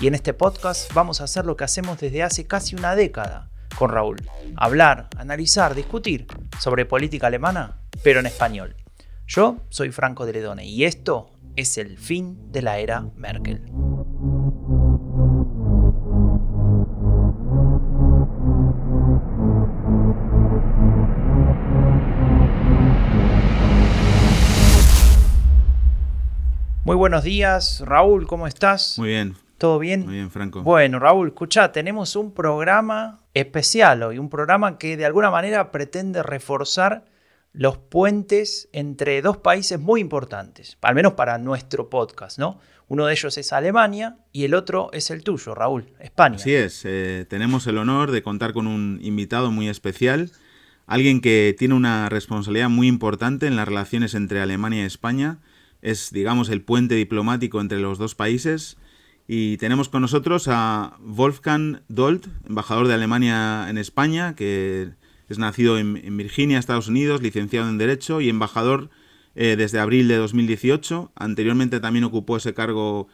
Y en este podcast vamos a hacer lo que hacemos desde hace casi una década con Raúl. Hablar, analizar, discutir sobre política alemana, pero en español. Yo soy Franco de Ledone y esto es el fin de la era Merkel. Muy buenos días, Raúl, ¿cómo estás? Muy bien. ¿Todo bien? Muy bien, Franco. Bueno, Raúl, escucha, tenemos un programa especial hoy, un programa que de alguna manera pretende reforzar los puentes entre dos países muy importantes, al menos para nuestro podcast, ¿no? Uno de ellos es Alemania y el otro es el tuyo, Raúl, España. Así es, eh, tenemos el honor de contar con un invitado muy especial, alguien que tiene una responsabilidad muy importante en las relaciones entre Alemania y España es, digamos, el puente diplomático entre los dos países. Y tenemos con nosotros a Wolfgang Dolt, embajador de Alemania en España, que es nacido en, Virginia, Estados Unidos, licenciado en Derecho y embajador eh, desde abril de 2018. Anteriormente también ocupó ese cargo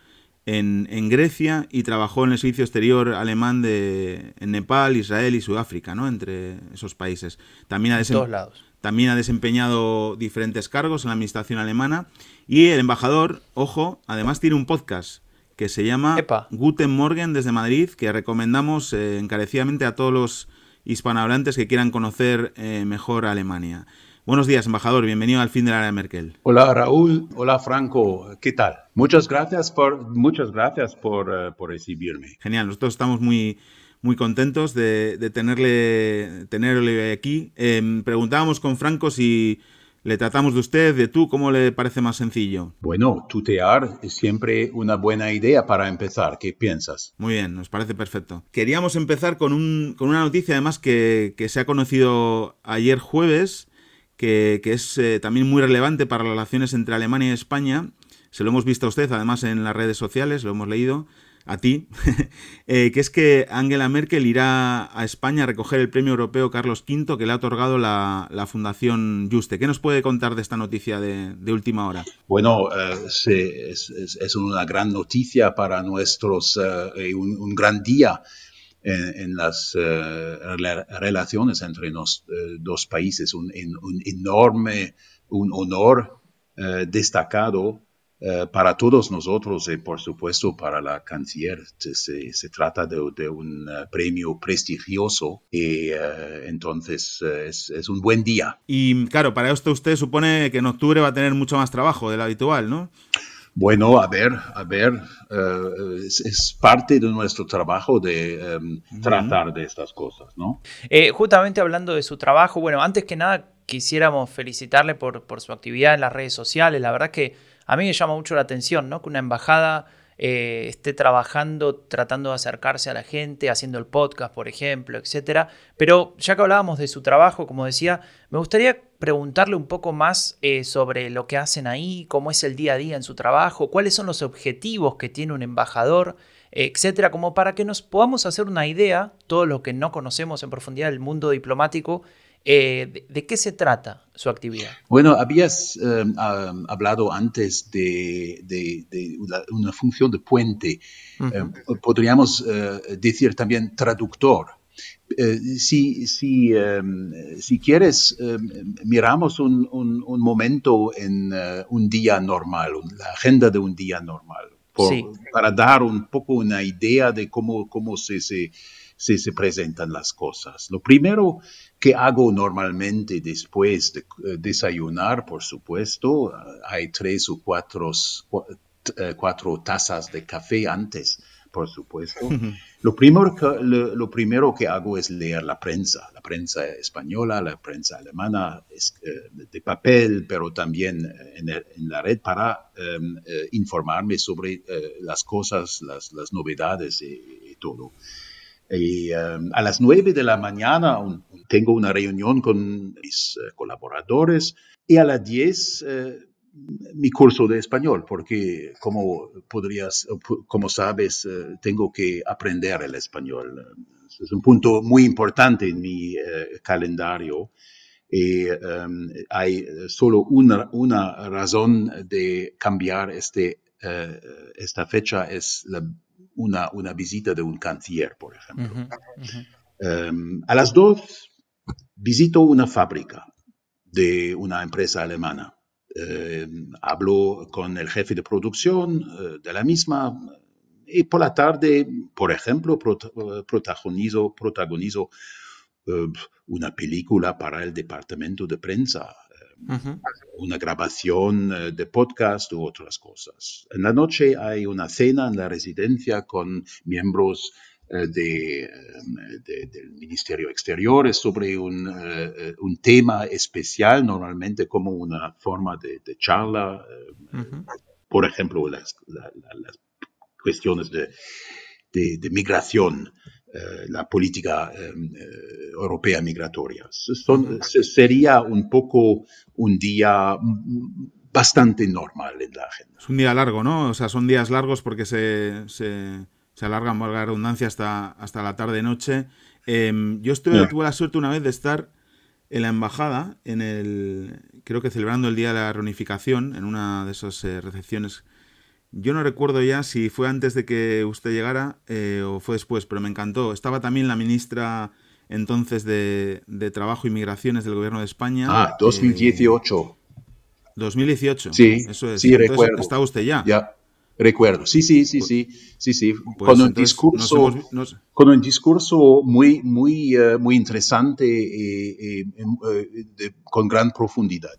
en, Grecia y trabajó en el servicio exterior alemán de, en Nepal, Israel y Sudáfrica, ¿no? entre esos países. También todos lados. También ha desempeñado diferentes cargos en la administración alemana y el embajador, ojo, además tiene un podcast que se llama Guten Morgen desde Madrid, que recomendamos eh, encarecidamente a todos los hispanohablantes que quieran conocer eh, mejor Alemania. Buenos días, embajador. Bienvenido al fin de la era Merkel. Hola, Raúl. Hola, Franco. ¿Qué tal? Muchas gracias por, muchas gracias por, eh, por recibirme. Genial. Nosotros estamos muy, muy contentos de, tenerle, tenerle aquí. Em, preguntábamos con Franco si le tratamos de usted, de tú, ¿cómo le parece más sencillo? Bueno, tutear es siempre una buena idea para empezar. ¿Qué piensas? Muy bien, nos parece perfecto. Queríamos empezar con, un, con una noticia además que, se ha conocido ayer jueves, que, es eh, también muy relevante para las relaciones entre Alemania y España. Se lo hemos visto a usted además en las redes sociales, lo hemos leído a ti, eh, que es que Angela Merkel irá a España a recoger el premio europeo Carlos V que le ha otorgado la, Fundación Juste. ¿Qué nos puede contar de esta noticia de, última hora? Bueno, eh, es, una gran noticia para nosotros, eh, un, gran día en, las relaciones entre los dos países, un, un enorme, un honor destacado para todos nosotros y por supuesto para la canciller. Se, se trata de, un eh, premio prestigioso y eh, entonces es, es, un buen día. Y claro, para esto usted supone que en octubre va a tener mucho más trabajo del habitual, ¿no? Bueno, a ver, a ver, es, parte de nuestro trabajo de em, tratar de estas cosas, ¿no? justamente hablando de su trabajo, bueno, antes que nada quisiéramos felicitarle por, por su actividad en las redes sociales, la verdad que a mí me llama mucho la atención, ¿no? Que una embajada eh, esté trabajando, tratando de acercarse a la gente, haciendo el podcast, por ejemplo, etcétera. Pero ya que hablábamos de su trabajo, como decía, me gustaría preguntarle un poco más eh, sobre lo que hacen ahí, cómo es el día a día en su trabajo, cuáles son los objetivos que tiene un embajador, etcétera, como para que nos podamos hacer una idea, todo lo que no conocemos en profundidad del mundo diplomático, eh, de, qué se trata su actividad? Bueno, habías eh, hablado antes de, una, función de puente. Eh, podríamos decir también traductor. si, si, si, quieres, miramos un, momento en un día normal, la agenda de un día normal, para dar un poco una idea de cómo, cómo se, se, se, presentan las cosas. Lo primero que hago normalmente después de eh, desayunar, por supuesto, hay tres o cuatro, eh, cuatro tazas de café antes, por supuesto. Lo primero, que, lo, primero que hago es leer la prensa, la prensa española, la prensa alemana, eh, de papel, pero también en, la red para em, informarme sobre las cosas, las, novedades y todo. Y a las nueve de la mañana tengo una reunión con mis colaboradores y a las diez mi curso de español, porque como podrías, como sabes, eh, tengo que aprender el español. Es un punto muy importante en mi eh, calendario. Y hay solo una, una, razón de cambiar este, eh, esta fecha, es una, una, visita de un canciller, por ejemplo. Em, a las dos visito una fábrica de una empresa alemana eh, hablo con el jefe de producción eh, de la misma y por la tarde, por ejemplo, protagonizo, protagonizo eh, una película para el departamento de prensa, una grabación de podcast u otras cosas. En la noche hay una cena en la residencia con miembros eh, de, del Ministerio Exterior sobre un, eh, un, tema especial, normalmente como una forma de, charla, eh, por ejemplo, las, las cuestiones de, de migración. La política europea migratoria. Son, sería un poco un día bastante normal en la agenda. Es un día largo, ¿no? O sea, son días largos porque se, se se alargan, por la redundancia, hasta, hasta la tarde-noche. Em, yo estuve, tuve la suerte una vez de estar en la embajada, en el, creo que celebrando el Día de la Reunificación, en una de esas eh, recepciones. Yo no recuerdo ya si fue antes de que usted llegara eh, o fue después, pero me encantó. Estaba también la ministra entonces de, Trabajo y Migraciones del Gobierno de España. Ah, 2018. 2018. Sí, eso es. Sí, recuerdo. ¿Está usted ya? Ya. Recuerdo, sí, sí, sí, sí, sí, sí, pues con un discurso, con un discurso muy, muy, eh, muy interesante y, em, eh, con gran profundidad.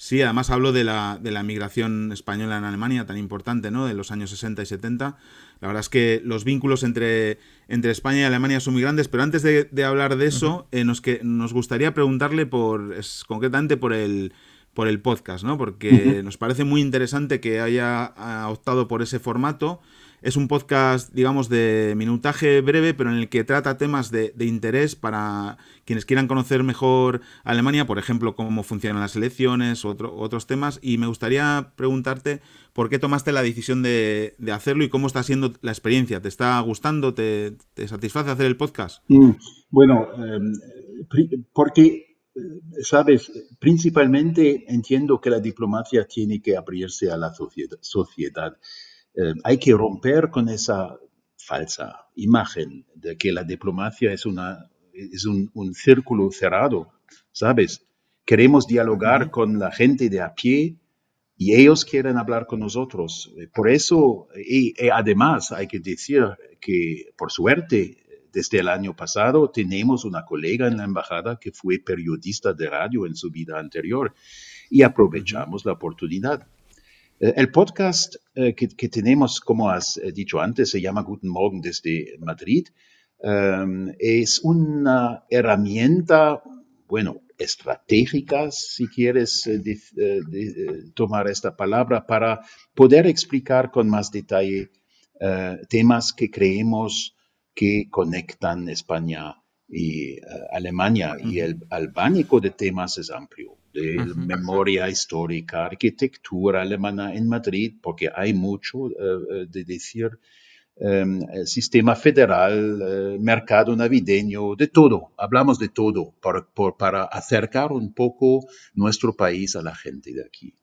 Sí, además hablo de la, de la migración española en Alemania, tan importante, ¿no? De los años 60 y 70. La verdad es que los vínculos entre, entre España y Alemania son muy grandes, pero antes de, hablar de eso, eh, nos, que, nos gustaría preguntarle por, es, concretamente por el, por el podcast, ¿no? Porque nos parece muy interesante que haya optado por ese formato. Es un podcast, digamos, de minutaje breve, pero en el que trata temas de, interés para quienes quieran conocer mejor Alemania, por ejemplo, cómo funcionan las elecciones, otro, otros temas. Y me gustaría preguntarte por qué tomaste la decisión de, hacerlo y cómo está siendo la experiencia. ¿Te está gustando? ¿Te, satisface hacer el podcast? Mm, bueno, em, porque sabes, principalmente entiendo que la diplomacia tiene que abrirse a la sociedad. Eh, hay que romper con esa falsa imagen de que la diplomacia es, una, es un, círculo cerrado, ¿sabes? Queremos dialogar con la gente de a pie y ellos quieren hablar con nosotros. Por eso, y además hay que decir que, por suerte, desde el año pasado tenemos una colega en la embajada que fue periodista de radio en su vida anterior y aprovechamos la oportunidad. Eh, el podcast eh, que, tenemos, como has eh, dicho antes, se llama Guten Morgen desde Madrid. Em, es una herramienta, bueno, estratégica, si quieres tomar esta palabra, para poder explicar con más detalle temas que creemos que conectan España y Alemania. Y el albánico de temas es amplio, de memoria histórica, arquitectura alemana en Madrid, porque hay mucho eh, eh, de decir. Em, sistema federal, mercado navideño, de todo, hablamos de todo para acercar un poco nuestro país a la gente de aquí.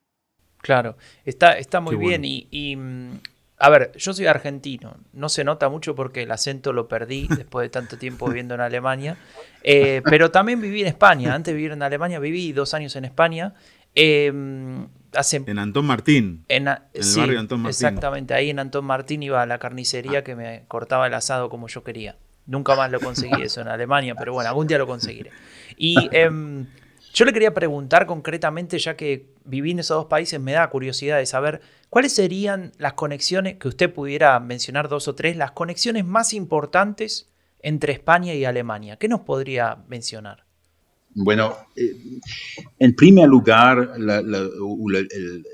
Claro, está, está muy bien y, mm, a ver, yo soy argentino, no se nota mucho porque el acento lo perdí después de tanto tiempo viviendo en Alemania, eh, pero también viví en España, antes de vivir en Alemania viví dos años en España. Em, en Antón Martín. En, el barrio Antón Martín. Exactamente, ahí en Antón Martín iba a la carnicería que me cortaba el asado como yo quería. Nunca más lo conseguí eso en Alemania, pero bueno, algún día lo conseguiré. Y em, yo le quería preguntar concretamente, ya que viví en esos dos países, me da curiosidad de saber cuáles serían las conexiones, que usted pudiera mencionar dos o tres, las conexiones más importantes entre España y Alemania. ¿Qué nos podría mencionar? Bueno, eh, en primer lugar, el,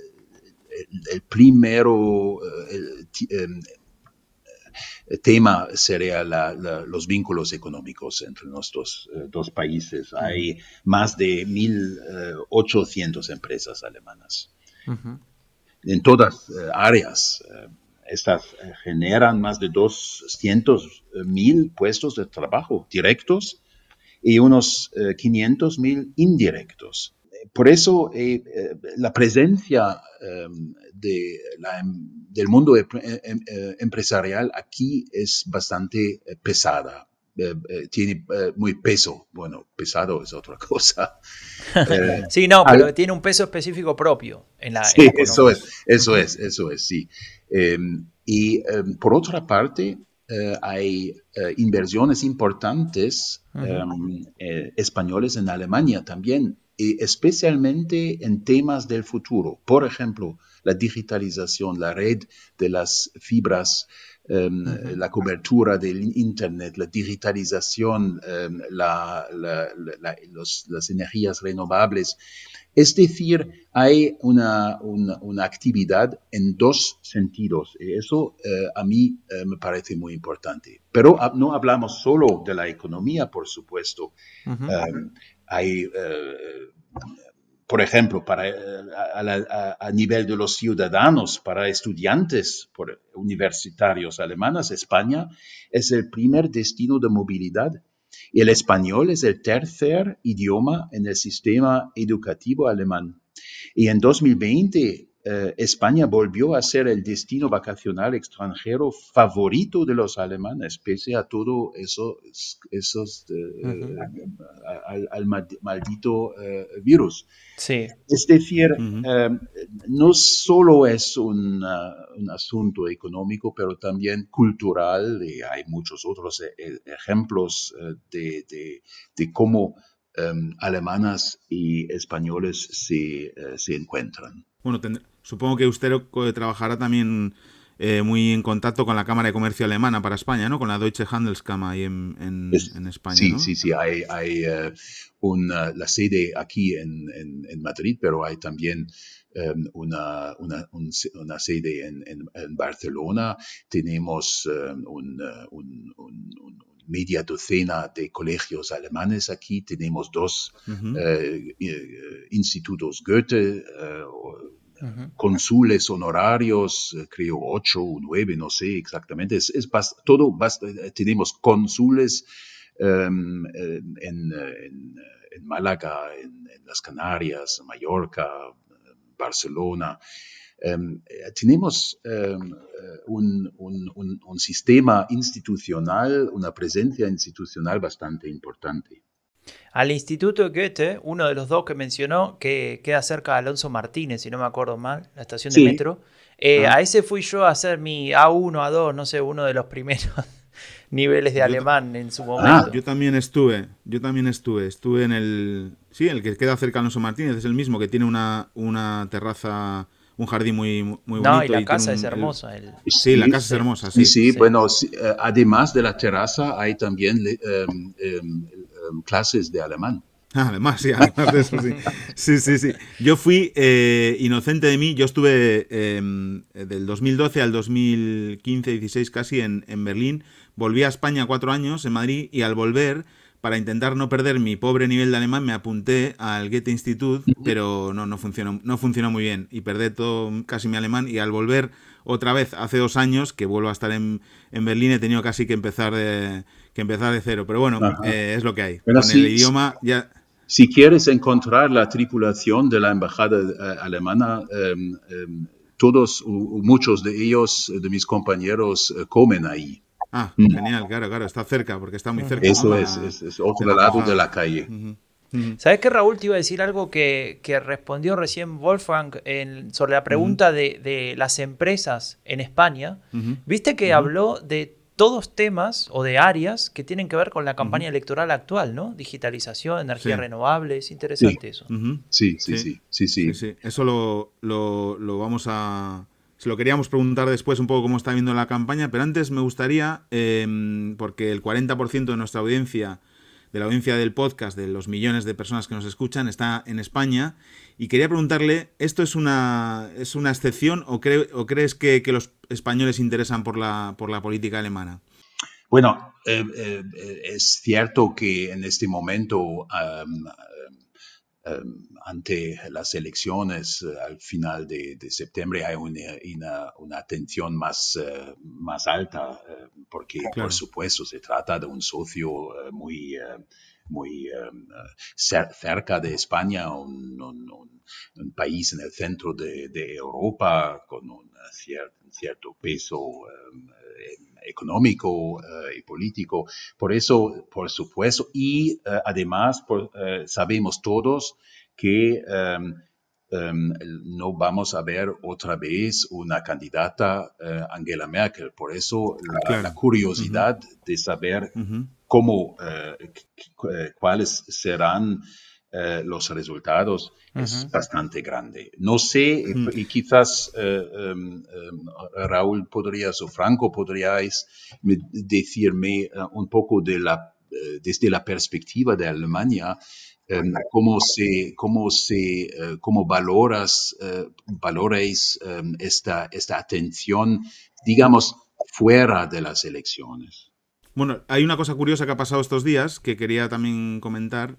primero, eh, em, tema sería los vínculos económicos entre nuestros dos países. Hay más de 1.800 empresas alemanas en todas áreas. Estas generan más de 200.000 puestos de trabajo directos y unos 500.000 indirectos por eso eh, eh, la presencia em, de em, del mundo em, empresarial aquí es bastante eh, pesada. tiene muy peso. Bueno, pesado es otra cosa. sí, no, pero tiene un peso específico propio en la. Sí, eso es, eso es, eso es, sí. y por otra parte, hay inversiones importantes españoles en Alemania también especialmente en temas del futuro. Por ejemplo, la digitalización, la red de las fibras, em, la cobertura del Internet, la digitalización, em, las energías renovables. Es decir, hay una, actividad en dos sentidos y eso eh, a mí eh, me parece muy importante. Pero ah, no hablamos solo de la economía, por supuesto hay, eh, por ejemplo, para, eh, a, nivel de los ciudadanos, para estudiantes universitarios alemanes, España es el primer destino de movilidad y el español es el tercer idioma en el sistema educativo alemán. Y en 2020 eh, España volvió a ser el destino vacacional extranjero favorito de los alemanes, pese a todo eso, esos, eh, al, maldito eh, virus. Sí. Es decir, no solo es un, asunto económico, pero también cultural, y hay muchos otros ejemplos de, de, cómo alemanas y españoles se, se encuentran. Bueno, supongo que usted trabajará también eh, muy en contacto con la Cámara de Comercio Alemana para España, ¿no? Con la Deutsche Handelskammer ahí en, España. Sí, sí, sí. Hay, hay eh, una, la sede aquí en, Madrid, pero hay también em, una, una, sede en, Barcelona. Tenemos em, un, media docena de colegios alemanes aquí. Tenemos dos eh, institutos Goethe consules honorarios, eh, creo ocho o nueve, no sé exactamente. Es, todo, eh, tenemos cónsules em, en, Málaga, en, las Canarias, Mallorca, Barcelona. Em, eh, tenemos em, un, un, sistema institucional, una presencia institucional bastante importante. Al Instituto Goethe, uno de los dos que mencionó, que queda cerca de Alonso Martínez, si no me acuerdo mal, la estación de metro. Eh, ah. A ese fui yo a hacer mi A1, A2, no sé, uno de los primeros niveles de alemán en su ah, momento. yo también estuve, yo también estuve, estuve en el, sí, el que queda cerca de Alonso Martínez, es el mismo, que tiene una, una terraza un jardín muy, muy bonito. No, y la casa es hermosa. Sí, la casa es hermosa, sí. Sí, bueno, eh, además de la terraza hay también em, em, Em, clases de alemán. Ah, además, sí, además de eso, sí. Sí, sí, sí. Yo fui eh, inocente de mí. Yo estuve em, del 2012 al 2015-16 casi en, Berlín. Volví a España cuatro años, en Madrid, y al volver, para intentar no perder mi pobre nivel de alemán, me apunté al Goethe Institut, pero no, no, funcionó, no funcionó muy bien. Y perdí todo casi mi alemán. Y al volver otra vez, hace dos años, que vuelvo a estar en, en Berlín, he tenido casi que empezar de que empezar de cero. Pero bueno, eh, es lo que hay. Con el idioma ya... Si quieres encontrar la tripulación de la embajada eh, alemana, em, em, todos muchos de ellos, de mis compañeros, eh, comen ahí. Ah, mm. genial, claro, claro, está cerca, porque está muy cerca. Eso es, es, otro lado de la calle. ¿Sabes qué, Raúl? Te iba a decir algo que, respondió recién Wolfgang sobre la pregunta de, las empresas en España. Viste que habló de todos temas o de áreas que tienen que ver con la campaña electoral actual, ¿no? Digitalización, energías renovables, es interesante eso. sí, sí, sí, sí, sí, Eso lo, lo, vamos a... Se lo queríamos preguntar después un poco cómo está viendo la campaña, pero antes me gustaría, em, porque el 40% de nuestra audiencia de la audiencia del podcast, de los millones de personas que nos escuchan, está en España. Y quería preguntarle, ¿esto es una, es una excepción o, crees que, los españoles interesan por la, por la política alemana? Bueno, eh, eh, es cierto que en este momento Em, ante las elecciones eh, al final de, septiembre hay una, una, atención más, eh, más alta, eh, porque por supuesto se trata de un socio muy, muy em, cerca de España, un, país en el centro de, Europa con un cierto, peso em, económico eh, y político. Por eso, por supuesto, y eh, además eh, sabemos todos que em, em, no vamos a ver otra vez una candidata Angela Merkel. Por eso la, curiosidad de saber cómo, cuáles serán eh, los resultados es bastante grande. No sé, y quizás eh, em, Raúl podrías o Franco podríais decirme eh, un poco de la, desde la perspectiva de Alemania, em, cómo se, cómo se, cómo valoras, valoráis esta, esta atención, digamos, fuera de las elecciones. Bueno, hay una cosa curiosa que ha pasado estos días que quería también comentar.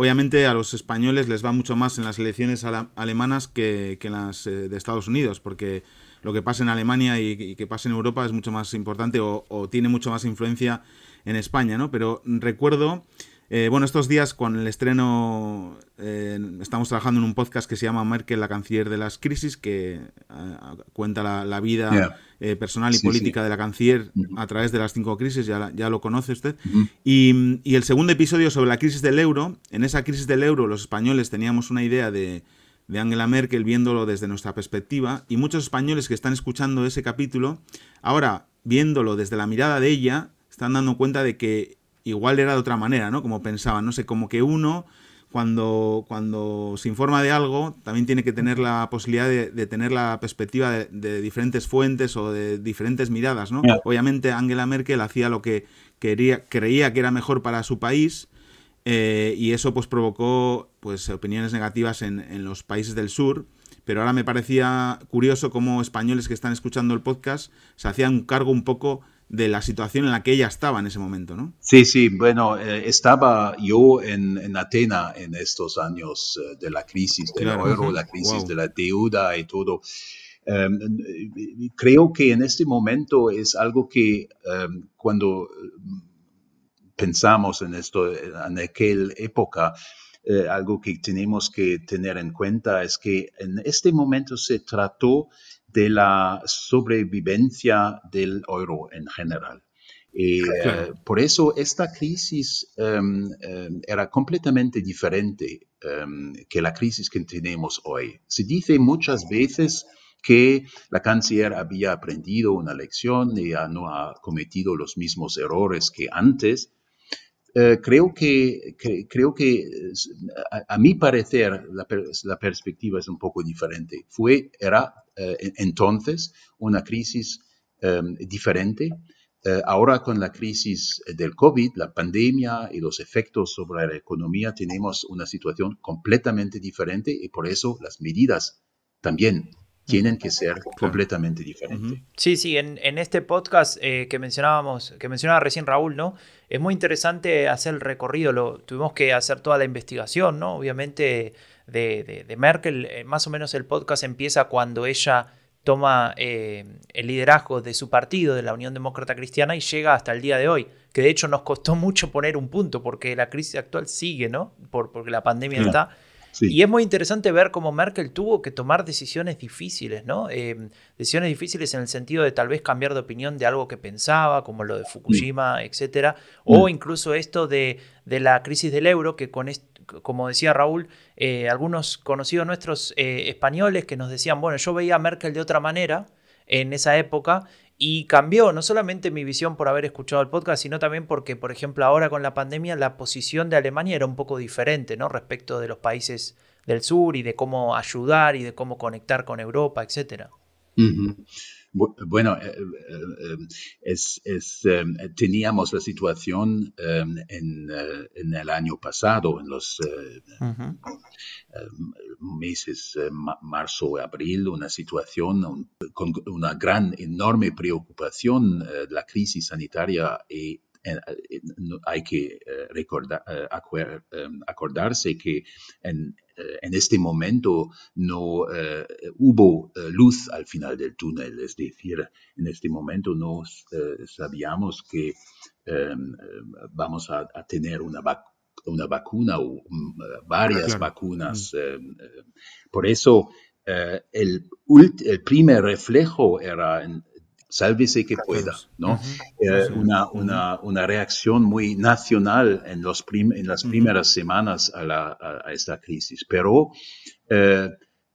Obviamente a los españoles les va mucho más en las elecciones alemanas que, en las eh, de Estados Unidos, porque lo que pasa en Alemania y, que pasa en Europa es mucho más importante o, o, tiene mucho más influencia en España, ¿no? Pero recuerdo eh, bueno, estos días con el estreno eh, estamos trabajando en un podcast que se llama Merkel, la canciller de las crisis, que eh, cuenta la, vida personal y política de la canciller a través de las cinco crisis, ya, ya lo conoce usted. y, el segundo episodio sobre la crisis del euro, en esa crisis del euro los españoles teníamos una idea de, de Angela Merkel viéndolo desde nuestra perspectiva y muchos españoles que están escuchando ese capítulo, ahora viéndolo desde la mirada de ella, están dando cuenta de que igual era de otra manera, ¿no? Como pensaban, no sé, como que uno cuando, cuando se informa de algo, también tiene que tener la posibilidad de, tener la perspectiva de, diferentes fuentes o de diferentes miradas, ¿no? Obviamente Angela Merkel hacía lo que quería, creía que era mejor para su país eh, y eso pues provocó pues opiniones negativas en, en, los países del sur. Pero ahora me parecía curioso cómo españoles que están escuchando el podcast se hacían cargo un poco de la situación en la que ella estaba en ese momento, ¿no? Sí, sí, bueno, eh, estaba yo en, en, Atena en estos años eh, de la crisis del euro, la crisis de la deuda y todo. Em, creo que en este momento es algo que em, cuando pensamos en esto, en aquella época, eh, algo que tenemos que tener en cuenta es que en este momento se trató de la sobrevivencia del euro en general. Y, eh, por eso esta crisis em, em, era completamente diferente em, que la crisis que tenemos hoy. Se dice muchas veces que la canciller había aprendido una lección y ya no ha cometido los mismos errores que antes, eh, creo que, creo que a, mi parecer la, perspectiva es un poco diferente. Fue, era eh, entonces una crisis em, diferente. Eh, ahora con la crisis del COVID, la pandemia y los efectos sobre la economía, tenemos una situación completamente diferente y por eso las medidas también tienen que ser completamente diferentes. Sí, sí, en, este podcast eh, que mencionábamos, que mencionaba recién Raúl, ¿no? Es muy interesante hacer el recorrido, lo, tuvimos que hacer toda la investigación, ¿no? Obviamente de, Merkel, eh, más o menos el podcast empieza cuando ella toma eh, el liderazgo de su partido, de la Unión Demócrata Cristiana, y llega hasta el día de hoy, que de hecho nos costó mucho poner un punto, porque la crisis actual sigue, ¿no? Por, porque la pandemia está y es muy interesante ver cómo Merkel tuvo que tomar decisiones difíciles, ¿no? Eh, decisiones difíciles en el sentido de tal vez cambiar de opinión de algo que pensaba, como lo de Fukushima, etcétera, o mm. incluso esto de, la crisis del euro, que con como decía Raúl, eh, algunos conocidos nuestros eh, españoles que nos decían, bueno, yo veía a Merkel de otra manera en esa época y cambió no solamente mi visión por haber escuchado el podcast, sino también porque, por ejemplo, ahora con la pandemia la posición de Alemania era un poco diferente, ¿no? Respecto de los países del sur y de cómo ayudar y de cómo conectar con Europa, etcétera. Eh, es, em, teníamos la situación em, en, eh, en, el año pasado, en los em, meses marzo y abril, una situación con una gran, enorme preocupación, la crisis sanitaria y hay que recordar, acordarse que en eh, en este momento no eh, hubo eh, luz al final del túnel, es decir, en este momento no sabíamos que em, vamos a, tener una, una vacuna o mm, varias vacunas. Mm. Em, por eso el, el, primer reflejo era en, sálvese que pueda, ¿no? Eh, una, una, una, reacción muy nacional en, los en las primeras semanas a, la, a, esta crisis. Pero eh,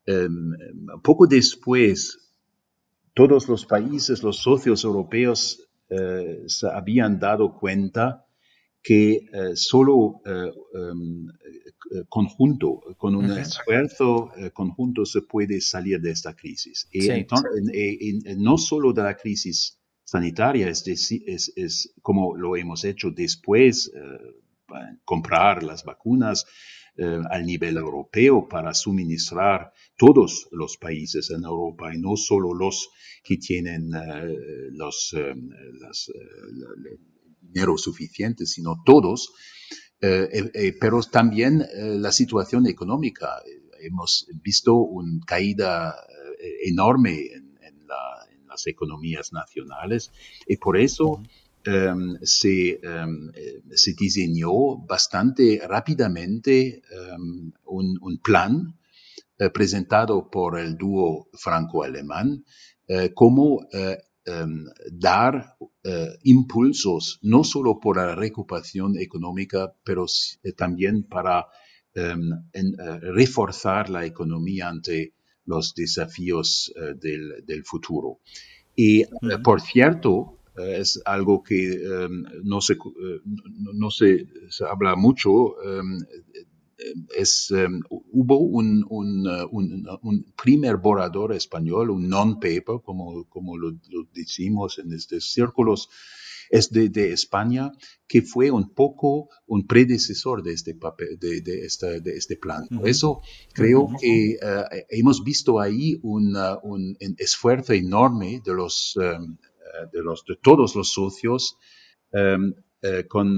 em, poco después, todos los países, los socios europeos, eh, se habían dado cuenta que solo em, eh, conjunto, con un esfuerzo eh, conjunto se puede salir de esta crisis. Y, no solo de la crisis sanitaria, es, decir, es, como lo hemos hecho después, eh, comprar las vacunas al nivel europeo para suministrar todos los países en Europa y no solo los que tienen los, dinero suficiente, sino todos. Eh, eh, eh, pero también la situación económica. Hemos visto una caída enorme en, las economías nacionales y por eso em, se, em, se, diseñó bastante rápidamente em, un, plan presentado por el dúo franco-alemán como dar eh, impulsos no solo por la recuperación económica, pero eh, también para em, eh, reforzar la economía ante los desafíos del, futuro. Y, por cierto, es algo que em, no, se, no, se, se, habla mucho es, em, hubo un, un, un, primer borrador español, un non-paper, como, como lo, decimos en estos círculos, es de, de, España, que fue un poco un predecesor de este, papel, de, de, este, de este plan. Por eso creo que eh, hemos visto ahí un, un, esfuerzo enorme de, los, em, de, los, de todos los socios em, eh, con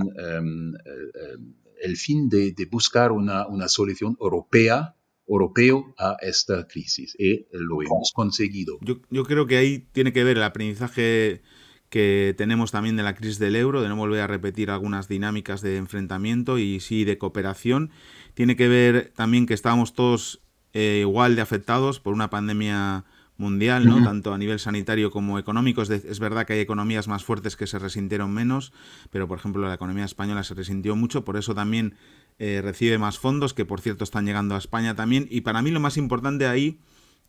el fin de, buscar una, solución europea europeo a esta crisis y lo hemos conseguido. Yo, creo que ahí tiene que ver el aprendizaje que tenemos también de la crisis del euro, de no volver a repetir algunas dinámicas de enfrentamiento y sí de cooperación. Tiene que ver también que estábamos todos eh, igual de afectados por una pandemia mundial, ¿no? Tanto a nivel sanitario como económico. Es, verdad que hay economías más fuertes que se resintieron menos, pero por ejemplo la economía española se resintió mucho, por eso también eh, recibe más fondos, que por cierto están llegando a España también. Y para mí lo más importante ahí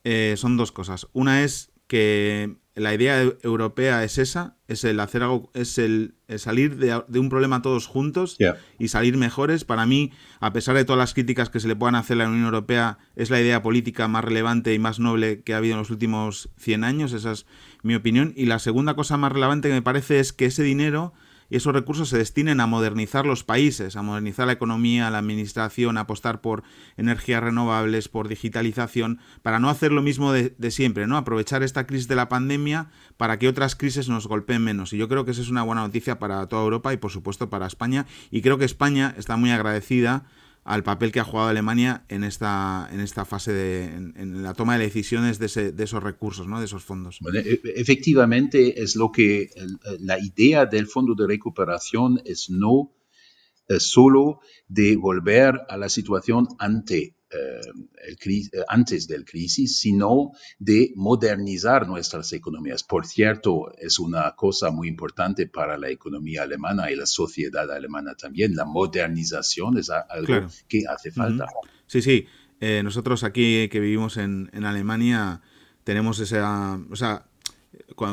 eh, son dos cosas. Una es que la idea europea es esa, es el hacer algo, es el, salir de, un problema todos juntos y salir mejores. Para mí, a pesar de todas las críticas que se le puedan hacer a la Unión Europea, es la idea política más relevante y más noble que ha habido en los últimos 100 años, esa es mi opinión. Y la segunda cosa más relevante que me parece es que ese dinero y esos recursos se destinen a modernizar los países, a modernizar la economía, la administración, a apostar por energías renovables, por digitalización, para no hacer lo mismo de, siempre, ¿no? Aprovechar esta crisis de la pandemia para que otras crisis nos golpeen menos. Y yo creo que esa es una buena noticia para toda Europa y por supuesto para España. Y creo que España está muy agradecida al papel que ha jugado Alemania en esta, en esta fase de en, la toma de decisiones de, de, esos recursos, ¿no? de esos fondos. E, efectivamente, es lo que la idea del fondo de recuperación es no solo de volver a la situación ante el, eh, antes del crisis, sino de modernizar nuestras economías. Por cierto, es una cosa muy importante para la economía alemana y la sociedad alemana también. La modernización es algo que hace falta. Sí, sí. Eh, nosotros aquí que vivimos en, en Alemania tenemos esa... O sea,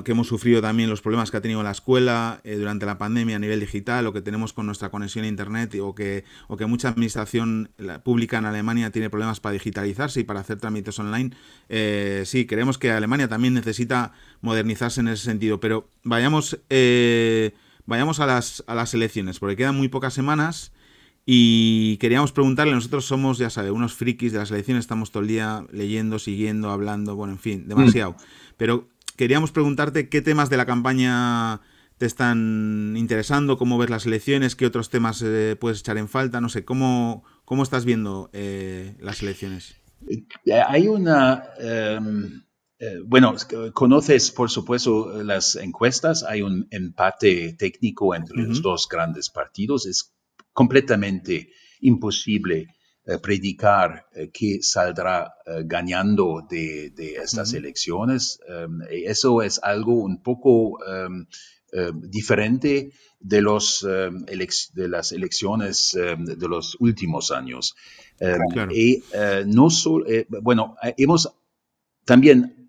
que hemos sufrido también los problemas que ha tenido la escuela eh, durante la pandemia a nivel digital, o que tenemos con nuestra conexión a Internet, o que, o que mucha administración pública en Alemania tiene problemas para digitalizarse y para hacer trámites online. Eh, sí, creemos que Alemania también necesita modernizarse en ese sentido, pero vayamos, vayamos a, las, a las elecciones, porque quedan muy pocas semanas. Y queríamos preguntarle, nosotros somos, ya sabe, unos frikis de las elecciones, estamos todo el día leyendo, siguiendo, hablando, bueno, en fin, demasiado. Mm. Pero queríamos preguntarte qué temas de la campaña te están interesando, cómo ves las elecciones, qué otros temas eh, puedes echar en falta, no sé, cómo, cómo estás viendo eh, las elecciones. Eh, hay una... Em, bueno, conoces por supuesto las encuestas, hay un empate técnico entre los dos grandes partidos, es completamente imposible predicar eh, que saldrá eh, ganando de, estas elecciones. Em, eso es algo un poco em, diferente de, los, em, de las elecciones de los últimos años. Y no solo, bueno, hemos también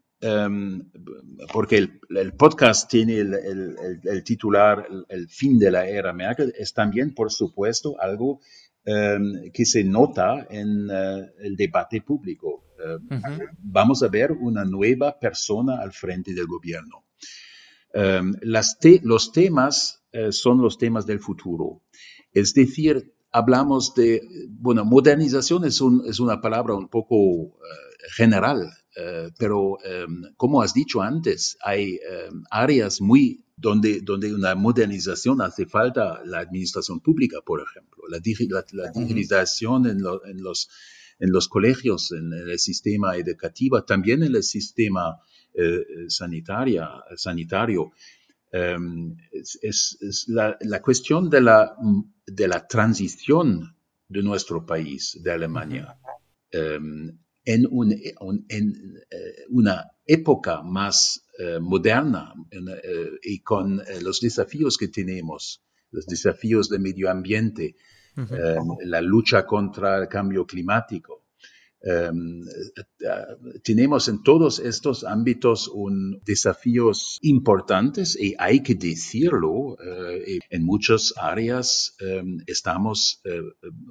porque el, podcast tiene el, titular el, fin de la era Merkel, es también, por supuesto, algo Em, que se nota en eh, el debate público. Em, vamos a ver una nueva persona al frente del gobierno. Em, los temas eh, son los temas del futuro. Es decir, hablamos de, bueno, modernización es, es una palabra un poco eh, general, pero como has dicho antes, hay áreas muy donde, donde una modernización hace falta la administración pública, por ejemplo, la, digitalización en, los, en los colegios, en el sistema educativo, también en el sistema eh, sanitaria, sanitario. Em, es, la, cuestión de la, de la transición de nuestro país, de Alemania, em, en, un, en eh, una época más moderna eh, y con eh, los desafíos que tenemos, los desafíos del medio ambiente, la lucha contra el cambio climático. tenemos en todos estos ámbitos un, desafíos importantes y hay que decirlo, en muchas áreas estamos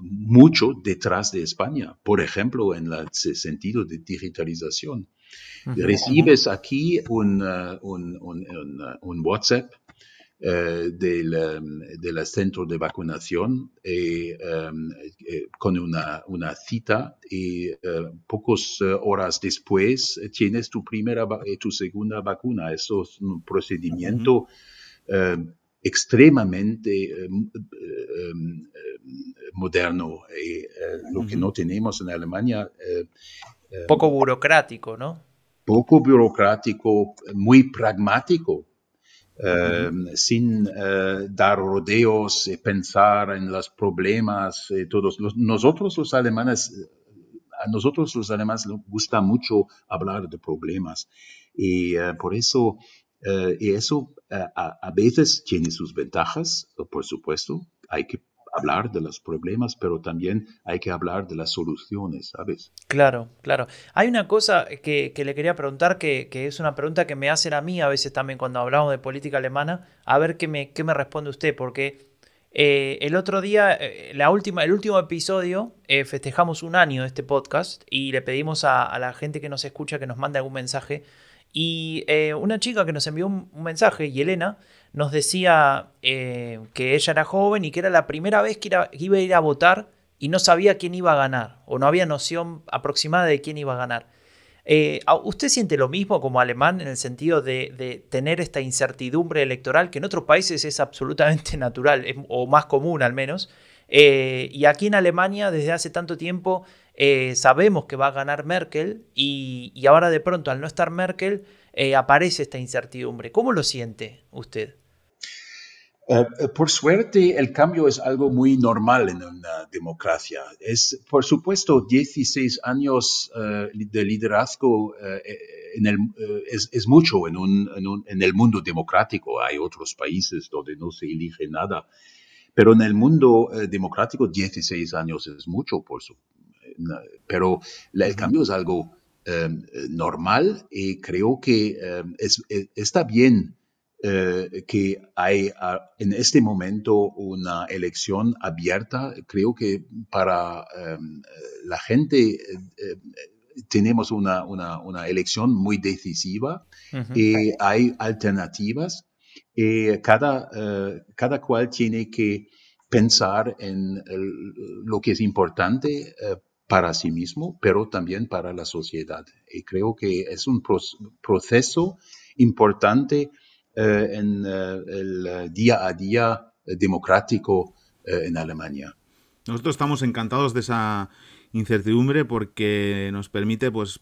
mucho detrás de España, por ejemplo, en el sentido de digitalización. Recibes aquí un, uh, un, un, un WhatsApp uh, del, um, del, centro de vacunación y, um, eh, con una, una, cita y uh, pocas horas después tienes tu primera y tu segunda vacuna. Eso es un procedimiento um, extremadamente moderno y lo que no tenemos en Alemania. Poco burocrático, ¿no? Poco burocrático, muy pragmático, em, sin eh, dar rodeos y pensar en los problemas. Y todos nosotros los alemanes, a nosotros los alemanes nos gusta mucho hablar de problemas y eh, por eso, eh, y eso a veces tiene sus ventajas, por supuesto, hay que hablar de los problemas, pero también hay que hablar de las soluciones, ¿sabes? Claro, claro. Hay una cosa que, le quería preguntar, que, es una pregunta que me hacen a mí a veces también cuando hablamos de política alemana, a ver qué me, qué me responde usted, porque eh, el otro día, eh, la última, el último episodio, eh, festejamos un año de este podcast y le pedimos a, la gente que nos escucha que nos mande algún mensaje. Y una chica que nos envió un, un mensaje, Yelena, nos decía eh, que ella era joven y que era la primera vez que, iba a ir a votar y no sabía quién iba a ganar o no había noción aproximada de quién iba a ganar. Eh, ¿Usted siente lo mismo como alemán en el sentido de, tener esta incertidumbre electoral que en otros países es absolutamente natural o más común al menos? Eh, y aquí en Alemania desde hace tanto tiempo sabemos que va a ganar Merkel y, y, ahora de pronto al no estar Merkel aparece esta incertidumbre. ¿Cómo lo siente usted? Eh, eh, por suerte, el cambio es algo muy normal en una democracia. Es, por supuesto, 16 años eh, de liderazgo es, es, mucho en, un, en, el mundo democrático. Hay otros países donde no se elige nada. Pero en el mundo democrático, 16 años es mucho, por su, pero el cambio es algo normal y creo que está bien que hay en este momento una elección abierta. Creo que para la gente tenemos una, una, elección muy decisiva y hay alternativas y cada, eh, cada cual tiene que pensar en lo que es importante eh, para sí mismo, pero también para la sociedad. Y creo que es un proceso importante eh, en el día a día democrático en Alemania. Nosotros estamos encantados de esa incertidumbre porque nos permite, pues,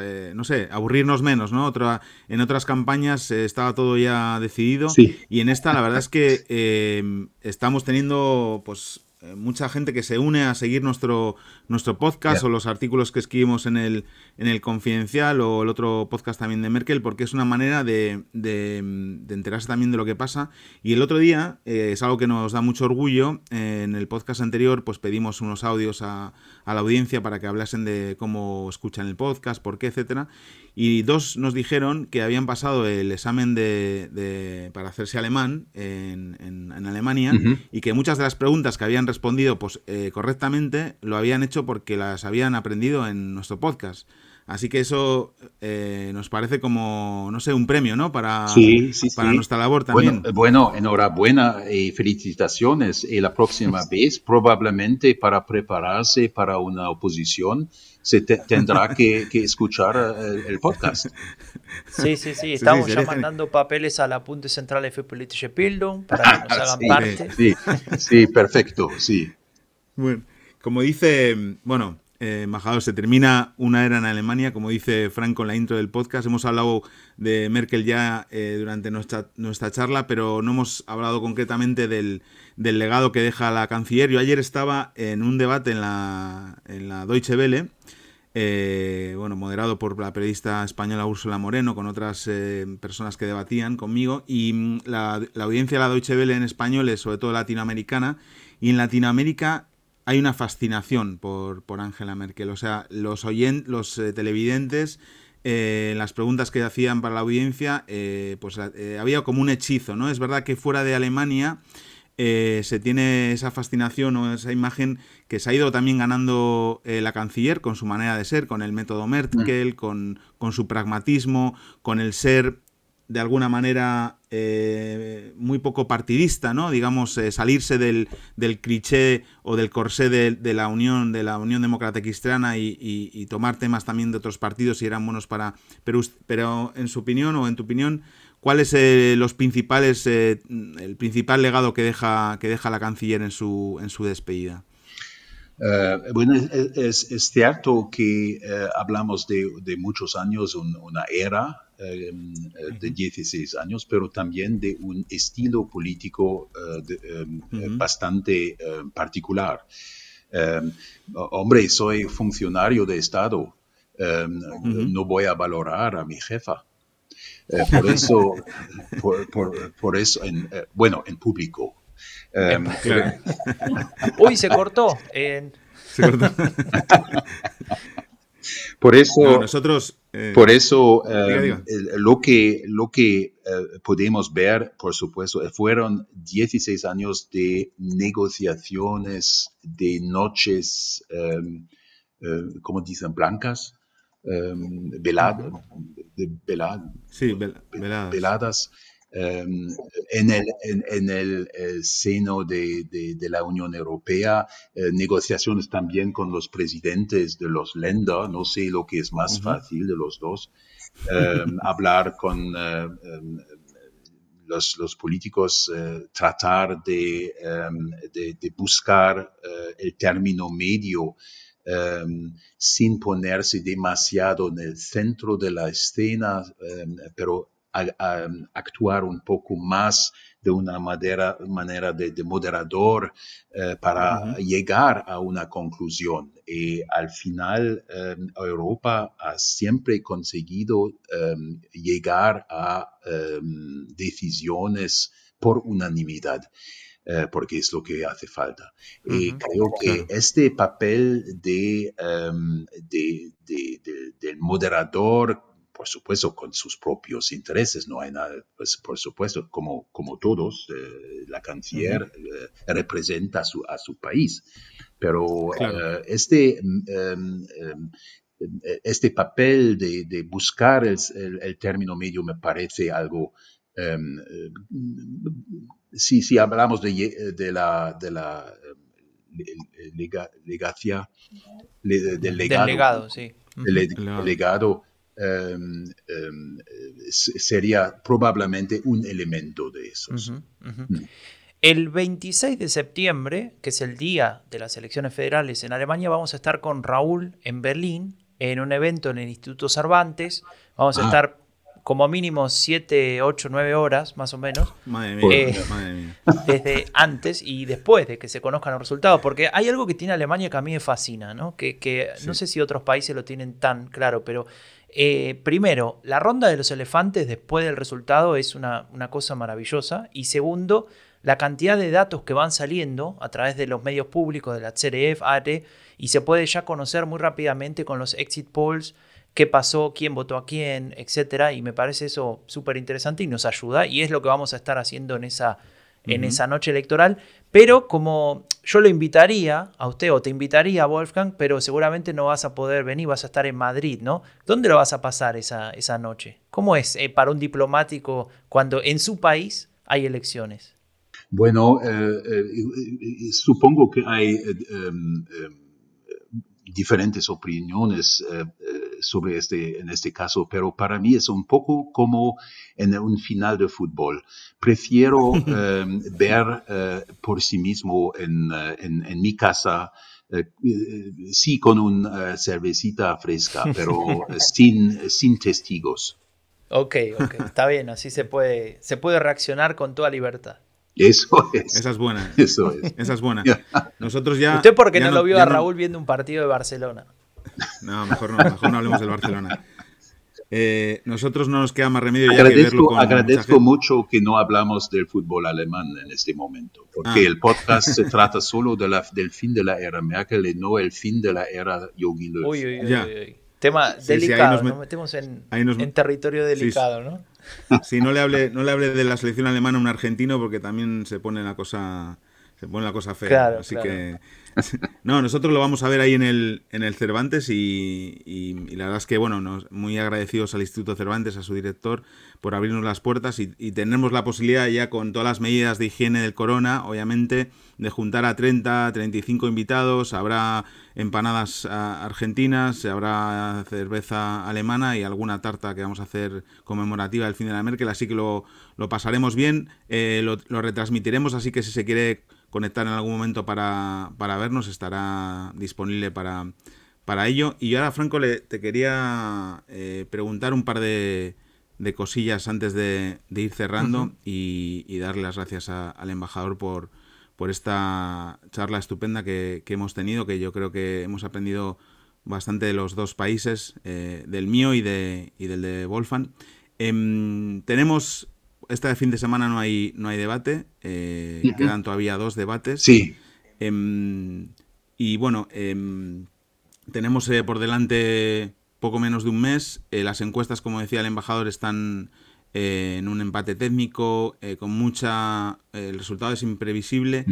eh, no sé, aburrirnos menos, ¿no? Otra, en otras campañas eh, estaba todo ya decidido y en esta la verdad es que eh, estamos teniendo, pues, eh, mucha gente que se une a seguir nuestro, nuestro podcast o los artículos que escribimos en el, en el Confidencial o el otro podcast también de Merkel, porque es una manera de, de, enterarse también de lo que pasa. Y el otro día, eh, es algo que nos da mucho orgullo, eh, en el podcast anterior pues pedimos unos audios a, a, la audiencia para que hablasen de cómo escuchan el podcast, por qué, etcétera. Y dos nos dijeron que habían pasado el examen de, para hacerse alemán en, en, Alemania y que muchas de las preguntas que habían respondido pues, eh, correctamente lo habían hecho porque las habían aprendido en nuestro podcast. Así que eso eh, nos parece como, no sé, un premio, ¿no? Para, para nuestra labor también. Bueno, enhorabuena y felicitaciones. Y la próxima vez, probablemente para prepararse para una oposición, se tendrá que, escuchar eh, el, podcast. Sí, sí, sí. Estamos ya mandando papeles a la Punta Central de Politische Bildung para que nos hagan parte. Sí, sí, perfecto, sí. Bueno, como dice, bueno, eh, se termina una era en Alemania, como dice Franco en la intro del podcast. Hemos hablado de Merkel ya eh, durante nuestra, nuestra charla, pero no hemos hablado concretamente del, legado que deja la canciller. Yo ayer estaba en un debate en la, en la Deutsche Welle, eh, bueno, moderado por la periodista española Úrsula Moreno, con otras eh, personas que debatían conmigo, y mm, la, la audiencia de la Deutsche Welle en español es sobre todo latinoamericana, y en Latinoamérica hay una fascinación por, por Angela Merkel. O sea, los, oyen, los eh, televidentes, eh, las preguntas que hacían para la audiencia, eh, pues había como un hechizo, ¿no? Es verdad que fuera de Alemania se tiene esa fascinación o esa imagen que se ha ido también ganando la canciller con su manera de ser, con el método Merkel, mm. con, con su pragmatismo, con el ser de alguna manera eh, muy poco partidista, ¿no? Digamos, eh, salirse del, del, cliché o del corsé de, la Unión, de la Unión Demócrata Cristiana y, tomar temas también de otros partidos si eran buenos para. Pero, pero en su opinión o en tu opinión, ¿cuál es eh, los principales, el principal legado que deja, que deja la canciller en su, en su despedida? bueno, es, cierto que hablamos de, muchos años, una era eh, de 16 años, pero también de un estilo político eh, em, eh, bastante particular. Em, hombre, soy funcionario de Estado, no voy a valorar a mi jefa. por eso, por, eso bueno, en público. Uy, se cortó. Se cortó. Por eso, nosotros, eh, por eso eh, lo que, lo que eh, podemos ver, por supuesto, fueron 16 años de negociaciones, de noches, em, como dicen, blancas, em, veladas, veladas. Em, en el, en, el, seno de, de, la Unión Europea, eh, negociaciones también con los presidentes de los Länder, no sé lo que es más fácil de los dos, em, hablar con eh, em, los, los, políticos, eh, tratar de, de, buscar el término medio. sin ponerse demasiado en el centro de la escena, pero a, actuar un poco más de una manera, manera de, moderador eh, para llegar a una conclusión. Y al final em, Europa ha siempre conseguido em, llegar a em, decisiones por unanimidad. eh, porque es lo que hace falta. Y creo que este papel de, em, del moderador, por supuesto, con sus propios intereses, no hay nada, pues, por supuesto, como, como todos, eh, la canciller eh, representa a su, a su país, pero este... Em, em, este papel de, buscar el, término medio me parece algo Em, eh, si, si, hablamos de, de la, de la legacia, del legado, sí. legado em, sería probablemente un elemento de esos. Mm. El 26 de septiembre, que es el día de las elecciones federales en Alemania, vamos a estar con Raúl en Berlín en un evento en el Instituto Cervantes. Vamos a ah. estar como mínimo 7, 8, 9 horas, más o menos. Madre mía, eh, madre mía. Desde antes y después de que se conozcan los resultados. Porque hay algo que tiene Alemania que a mí me fascina, ¿no? Que, no sé si otros países lo tienen tan claro, pero eh, primero, la ronda de los elefantes después del resultado es una, cosa maravillosa. Y segundo, la cantidad de datos que van saliendo a través de los medios públicos, de la CRF, ARE, y se puede ya conocer muy rápidamente con los exit polls qué pasó, quién votó a quién, etcétera, y me parece eso súper interesante y nos ayuda, y es lo que vamos a estar haciendo en esa, en esa noche electoral. Pero como yo lo invitaría a usted o te invitaría a Wolfgang, pero seguramente no vas a poder venir, vas a estar en Madrid, ¿no? ¿Dónde lo vas a pasar esa, esa noche? ¿Cómo es eh, para un diplomático cuando en su país hay elecciones? Bueno, eh, eh, supongo que hay em, em, diferentes opiniones eh, eh, sobre este, en este caso, pero para mí es un poco como en un final de fútbol. Prefiero em, ver eh, por sí mismo en, en, mi casa, sí con una cervecita fresca, pero sin, sin testigos. Ok, ok, está bien, así se puede, se puede reaccionar con toda libertad. Eso es. Esa es buena. Eso es. Esa es buena. Nosotros ya. ¿Usted por qué no, lo vio a Raúl viendo un partido de Barcelona? No, mejor no, mejor no hablemos del Barcelona. Eh, nosotros no nos queda más remedio ya agradezco, que verlo con Agradezco mucho que no hablamos del fútbol alemán en este momento, porque ah. el podcast se trata solo de la, del fin de la era Merkel y no el fin de la era Yogi Löw. Uy, uy, uy, Tema delicado, nos, metemos en, en territorio delicado, ¿no? Sí, no le hable, no le hable de la selección alemana a un argentino porque también se pone la cosa, se pone la cosa fea. Así que no, nosotros lo vamos a ver ahí en el, en el Cervantes y, la verdad es que, bueno, nos, muy agradecidos al Instituto Cervantes, a su director, por abrirnos las puertas y, tenemos la posibilidad ya con todas las medidas de higiene del corona, obviamente, de juntar a 30, 35 invitados, habrá empanadas ah, argentinas, habrá cerveza alemana y alguna tarta que vamos a hacer conmemorativa del fin de la Merkel, así que lo, pasaremos bien, eh, lo, lo retransmitiremos, así que si se quiere conectar en algún momento para, vernos, estará disponible para, para ello. Y ahora, Franco, le, te quería eh, preguntar un par de, de cosillas antes de, ir cerrando y, darle las gracias al embajador por, por esta charla estupenda que, hemos tenido, que yo creo que hemos aprendido bastante de los dos países, eh, del mío y, de, y del de Wolfgang. Em, tenemos este fin de semana no hay, no hay debate, eh, quedan todavía dos debates. Sí. Em, y bueno, em, tenemos eh, por delante poco menos de un mes. Eh, las encuestas, como decía el embajador, están en un empate técnico, con mucha... el resultado es imprevisible.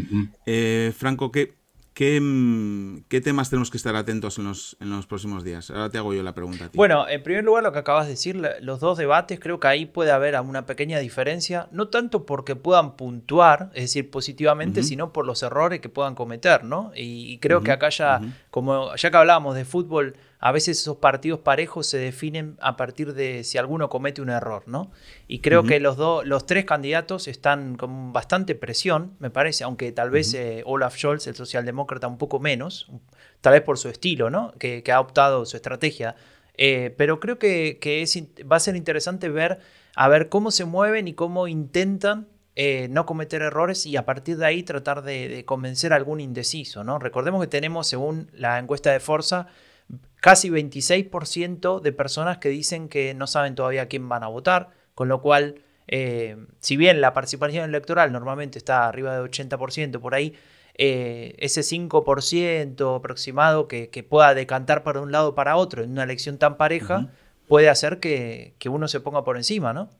Franco, ¿qué, Mm, ¿Qué, temas tenemos que estar atentos en los, en los próximos días? Ahora te hago yo la pregunta. Bueno, en primer lugar, lo que acabas de decir, los dos debates, creo que ahí puede haber una pequeña diferencia, no tanto porque puedan puntuar, es decir, positivamente, sino por los errores que puedan cometer, ¿no? Y, creo que acá ya, como ya que hablábamos de fútbol, a veces esos partidos parejos se definen a partir de si alguno comete un error, ¿no? Y creo que los, dos, los tres candidatos están con bastante presión, me parece, aunque tal vez eh, Olaf Scholz, el socialdemócrata, un poco menos, tal vez por su estilo, ¿no? Que, ha optado su estrategia. Eh, pero creo que, es, va a ser interesante ver, a ver cómo se mueven y cómo intentan eh, no cometer errores y a partir de ahí tratar de, de, convencer a algún indeciso. ¿no? Recordemos que tenemos, según la encuesta de Forza, casi 26% de personas que dicen que no saben todavía quién van a votar, con lo cual si bien la participación electoral normalmente está arriba de 80% por ahí, ese 5% aproximado que, pueda decantar para un lado o para otro en una elección tan pareja, puede hacer que, que, uno se ponga por encima, ¿no?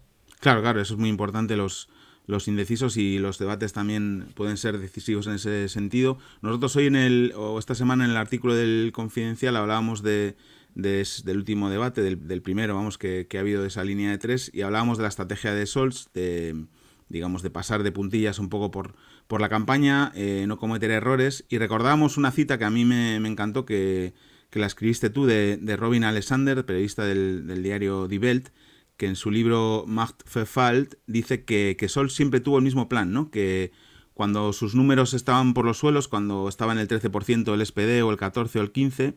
Claro, claro, eso es muy importante. Los, los indecisos y los debates también pueden ser decisivos en ese sentido. Nosotros hoy en el, o esta semana en el artículo del Confidencial hablábamos de, del último debate, del, primero, vamos, que, ha habido de esa línea de tres, y hablábamos de la estrategia de Sols, de digamos, de pasar de puntillas un poco por, por la campaña, eh, no cometer errores, y recordábamos una cita que a mí me, encantó, que, que, la escribiste tú, de, de Robin Alexander, periodista del, del diario Die Welt, que en su libro Macht verfällt dice que, que Sol siempre tuvo el mismo plan, ¿no? Que cuando sus números estaban por los suelos, cuando estaba en el 13% el SPD o el 14 o el 15,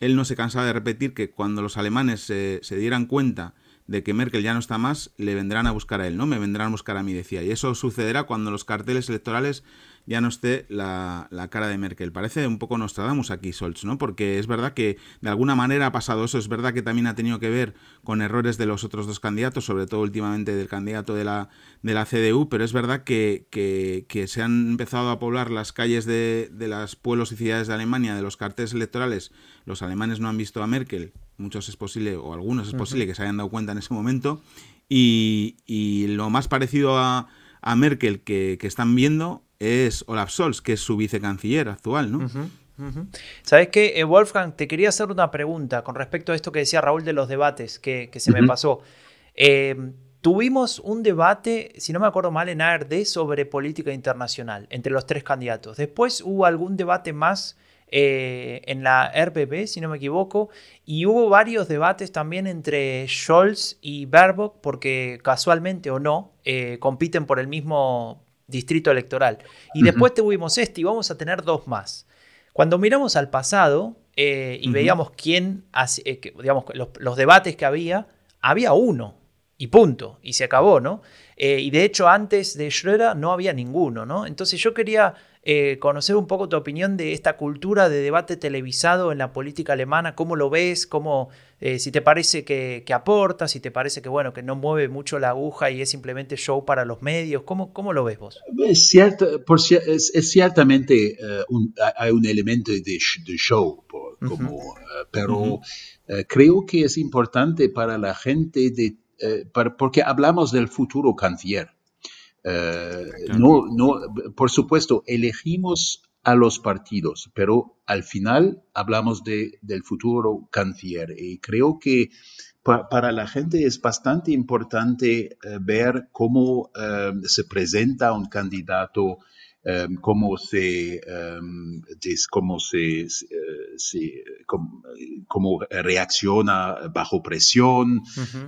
él no se cansaba de repetir que cuando los alemanes se, se dieran cuenta de que Merkel ya no está más, le vendrán a buscar a él, ¿no? Me vendrán a buscar a mí, decía. Y eso sucederá cuando los carteles electorales ya no esté la, cara de Merkel. Parece un poco Nostradamus aquí, Solz, ¿no? Porque es verdad que de alguna manera ha pasado eso, es verdad que también ha tenido que ver con errores de los otros dos candidatos, sobre todo últimamente del candidato de la, de la CDU, pero es verdad que, que, se han empezado a poblar las calles de, de los pueblos y ciudades de Alemania, de los carteles electorales. Los alemanes no han visto a Merkel, muchos es posible, o algunos es posible que se hayan dado cuenta en ese momento, y, y lo más parecido a, a Merkel que, que están viendo es Olaf Scholz, que es su vicecanciller actual, ¿no? ¿Sabes qué, eh, Wolfgang? Te quería hacer una pregunta con respecto a esto que decía Raúl de los debates, que, se me pasó. Eh, tuvimos un debate, si no me acuerdo mal, en ARD sobre política internacional entre los tres candidatos. Después hubo algún debate más eh, en la RBB, si no me equivoco, y hubo varios debates también entre Scholz y Baerbock, porque casualmente o no, compiten por el mismo distrito electoral. Y después tuvimos este y vamos a tener dos más. Cuando miramos al pasado eh, y veíamos quién, eh, digamos, los, debates que había, había uno y punto, y se acabó, ¿no? Eh, y de hecho antes de Schröder no había ninguno, ¿no? Entonces yo quería conocer un poco tu opinión de esta cultura de debate televisado en la política alemana, cómo lo ves, cómo eh, si te parece que, aporta, si te parece que, bueno, que no mueve mucho la aguja y es simplemente show para los medios, ¿cómo, cómo lo ves vos? Es, cierto, por, es, ciertamente eh, un, hay un elemento de, show, como, eh, pero creo que es importante para la gente, de, porque hablamos del futuro canciller. no, no, por supuesto, elegimos a los partidos, pero al final hablamos de, del futuro canciller y creo que para la gente es bastante importante eh, ver cómo eh, se presenta un candidato Em, cómo se, em, cómo se, eh, cómo, reacciona bajo presión.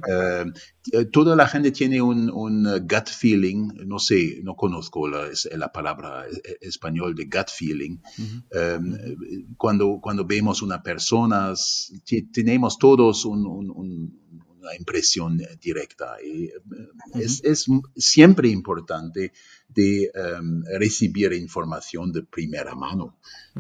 Em, eh, toda la gente tiene un, gut feeling, no sé, no conozco la, la palabra e, e, español de gut feeling. cuando, cuando vemos una persona, tenemos todos un una impresión directa. Y es, siempre importante de em, recibir información de primera mano.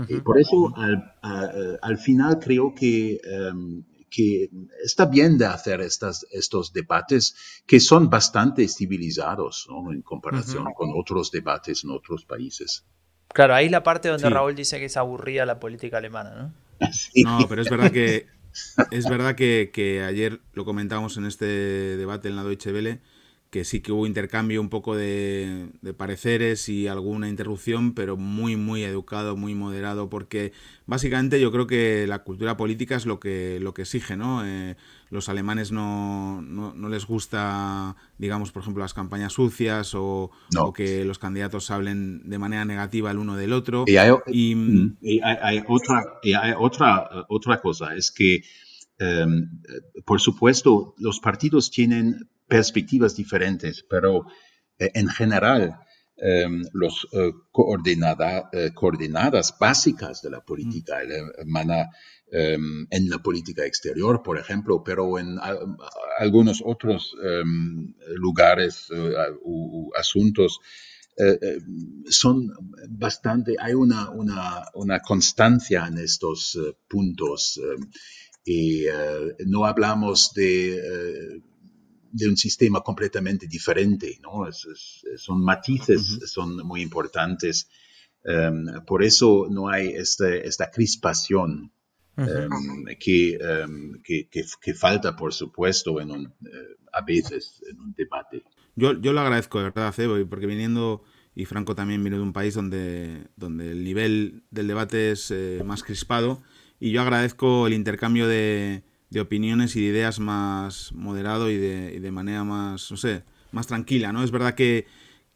Y por eso al, final creo que, em, que está bien de hacer estas, estos debates que son bastante civilizados en comparación con otros debates en otros países. Claro, ahí la parte donde Raúl dice que es aburrida la política alemana, ¿no? No, pero es verdad que es verdad que, ayer lo comentábamos en este debate en la Deutsche Welle, que sí que hubo intercambio un poco de, pareceres y alguna interrupción, pero muy, muy educado, muy moderado, porque básicamente yo creo que la cultura política es lo que, lo que exige, ¿no? Eh, los alemanes no, no, les gusta, digamos, por ejemplo, las campañas sucias o, que los candidatos hablen de manera negativa el uno del otro. Y hay, mm, otra, hay otra, otra cosa, es que, em, por supuesto, los partidos tienen perspectivas diferentes, pero eh, en general, em, los eh, eh, coordinadas básicas de la política alemana em, en la política exterior, por ejemplo, pero en algunos otros em, lugares u, asuntos son bastante, hay una, una, una constancia en estos puntos y no hablamos de de un sistema completamente diferente, ¿no? son matices, son muy importantes. Em, por eso no hay este, esta crispación em, que, que, que, falta, por supuesto, en un, eh, a veces en un debate. Yo, yo lo agradezco, de verdad, Cebo, porque viniendo, y Franco también viene de un país donde, donde el nivel del debate es eh, más crispado, y yo agradezco el intercambio de, de opiniones y de ideas más moderado y de, y de, manera más, no sé, más tranquila, ¿no? Es verdad que,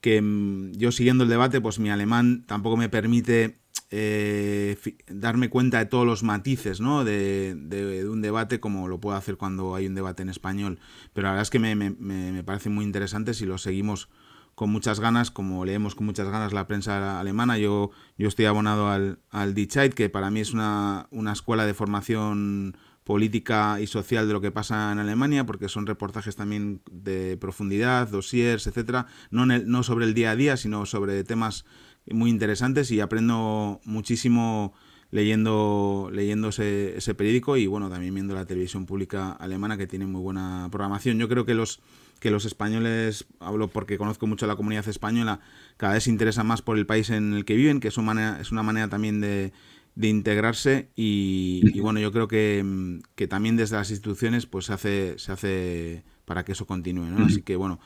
que mm, yo siguiendo el debate, pues mi alemán tampoco me permite eh, darme cuenta de todos los matices ¿no? de, de, un debate como lo puedo hacer cuando hay un debate en español. Pero la verdad es que me, me, me parece muy interesante si lo seguimos con muchas ganas, como leemos con muchas ganas la prensa alemana. Yo, yo estoy abonado al, al que para mí es una, una escuela de formación política y social de lo que pasa en Alemania, porque son reportajes también de profundidad, dossiers, etcétera, no, no sobre el día a día, sino sobre temas muy interesantes y aprendo muchísimo leyendo, leyendo ese, periódico y bueno, también viendo la televisión pública alemana que tiene muy buena programación. Yo creo que los, que los españoles, hablo porque conozco mucho la comunidad española, cada vez se interesan más por el país en el que viven, que es una manera, es una manera también de, de integrarse y, bueno, yo creo que, que, también desde las instituciones pues se hace, se hace para que eso continúe, ¿no? Así que bueno,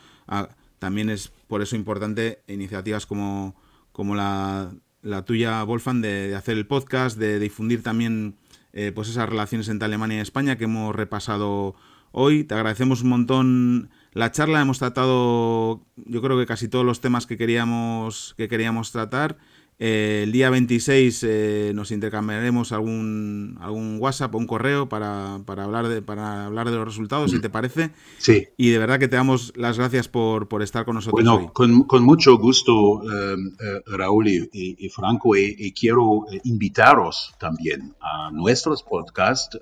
también es por eso importante iniciativas como como la, la tuya, Wolfgang, de, hacer el podcast, de, difundir también eh, pues esas relaciones entre Alemania y España que hemos repasado hoy. Te agradecemos un montón la charla. Hemos tratado, yo creo que casi todos los temas que queríamos, que queríamos tratar. Eh, el día 26 eh, nos intercambiaremos algún, algún WhatsApp o un correo para, para, hablar de, para hablar de los resultados, si te parece. Sí. Y de verdad que te damos las gracias por, por estar con nosotros. Bueno, Con, con, mucho gusto, eh, Raúl y, Franco, y, quiero invitaros también a nuestros podcasts.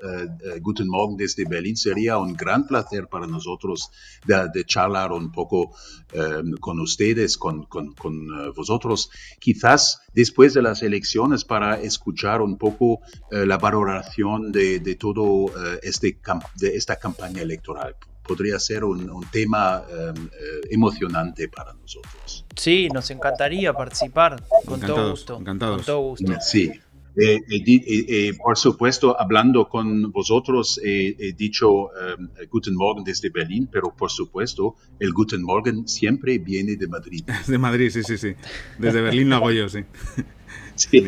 Guten Morgen desde Berlín. Sería un gran placer para nosotros de, de charlar un poco con ustedes, con, con, con vosotros. Quizás después de las elecciones para escuchar un poco eh, la valoración de, de todo eh, este de esta campaña electoral. Podría ser un, un tema em, eh, emocionante para nosotros. Sí, nos encantaría participar con todo gusto. Encantados. Con todo gusto. Sí. Eh, eh, por supuesto, hablando con vosotros, he dicho um, Guten Morgen desde Berlín, pero por supuesto, el Guten Morgen siempre viene de Madrid. De Madrid, sí, sí, sí. Desde Berlín lo hago yo, sí. sí.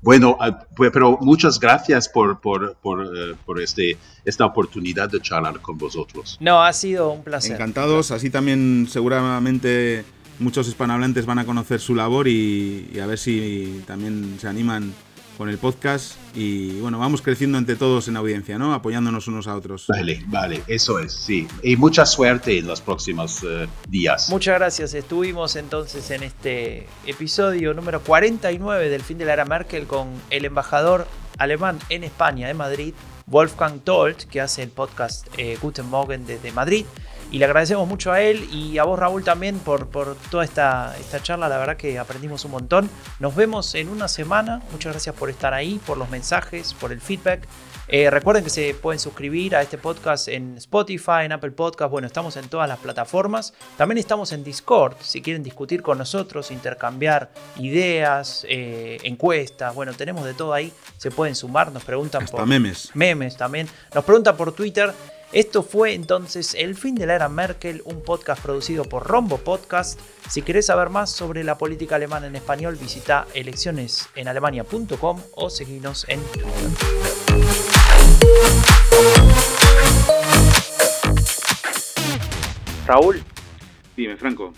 Bueno, ah, pues, pero muchas gracias por, por, por, por, este, esta oportunidad de charlar con vosotros. No, ha sido un placer. Encantados, así también seguramente muchos hispanohablantes van a conocer su labor y, y a ver si también se animan con el podcast y bueno, vamos creciendo entre todos en audiencia, ¿no? Apoyándonos unos a otros. Vale, vale, eso es, sí. Y mucha suerte en los próximos eh, días. Muchas gracias. Estuvimos entonces en este episodio número 49 del fin de la era Merkel con el embajador alemán en España, de Madrid, Wolfgang Tolt, que hace el podcast eh, Guten Morgen desde Madrid. Y le agradecemos mucho a él y a vos, Raúl, también por, por toda esta, esta charla. La verdad que aprendimos un montón. Nos vemos en una semana. Muchas gracias por estar ahí, por los mensajes, por el feedback. Eh, recuerden que se pueden suscribir a este podcast en Spotify, en Apple Podcast. Bueno, estamos en todas las plataformas. También estamos en Discord. Si quieren discutir con nosotros, intercambiar ideas, eh, encuestas. Bueno, tenemos de todo ahí. Se pueden sumar. Nos preguntan por memes. Memes también. Nos preguntan por Twitter. Esto fue entonces El fin de la era Merkel, un podcast producido por Rombo Podcast. Si querés saber más sobre la política alemana en español, visita eleccionesenalemania.com o seguinos en Twitter. Raúl. Dime, Franco.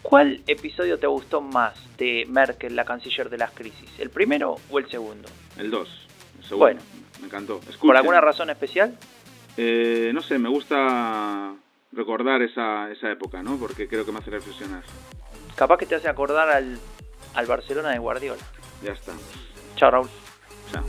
¿Cuál episodio te gustó más de Merkel, la canciller de las crisis? ¿El primero o el segundo? El dos. Bueno. Me encantó. ¿Por alguna razón especial? eh, no sé, me gusta recordar esa, esa época, ¿no? Porque creo que me hace reflexionar. Capaz que te hace acordar al, al Barcelona de Guardiola. Ya está. Chao, Raúl. Chao.